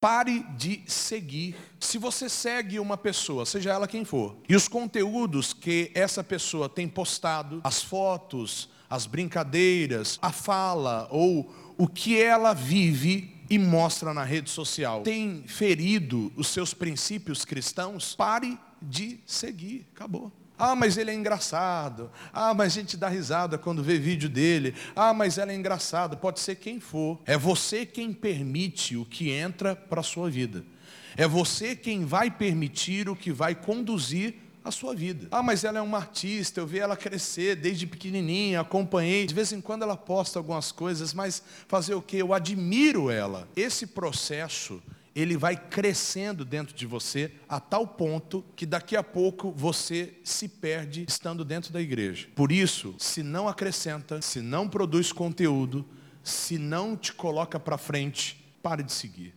Pare de seguir. Se você segue uma pessoa, seja ela quem for, e os conteúdos que essa pessoa tem postado, as fotos, as brincadeiras, a fala ou o que ela vive e mostra na rede social, tem ferido os seus princípios cristãos, pare de seguir. Acabou. Ah, mas ele é engraçado. Ah, mas a gente dá risada quando vê vídeo dele. Ah, mas ela é engraçada. Pode ser quem for. É você quem permite o que entra para a sua vida. É você quem vai permitir o que vai conduzir a sua vida. Ah, mas ela é uma artista, eu vi ela crescer desde pequenininha, acompanhei. De vez em quando ela posta algumas coisas, mas fazer o quê? Eu admiro ela. Esse processo ele vai crescendo dentro de você a tal ponto que daqui a pouco você se perde estando dentro da igreja. Por isso, se não acrescenta, se não produz conteúdo, se não te coloca para frente, pare de seguir.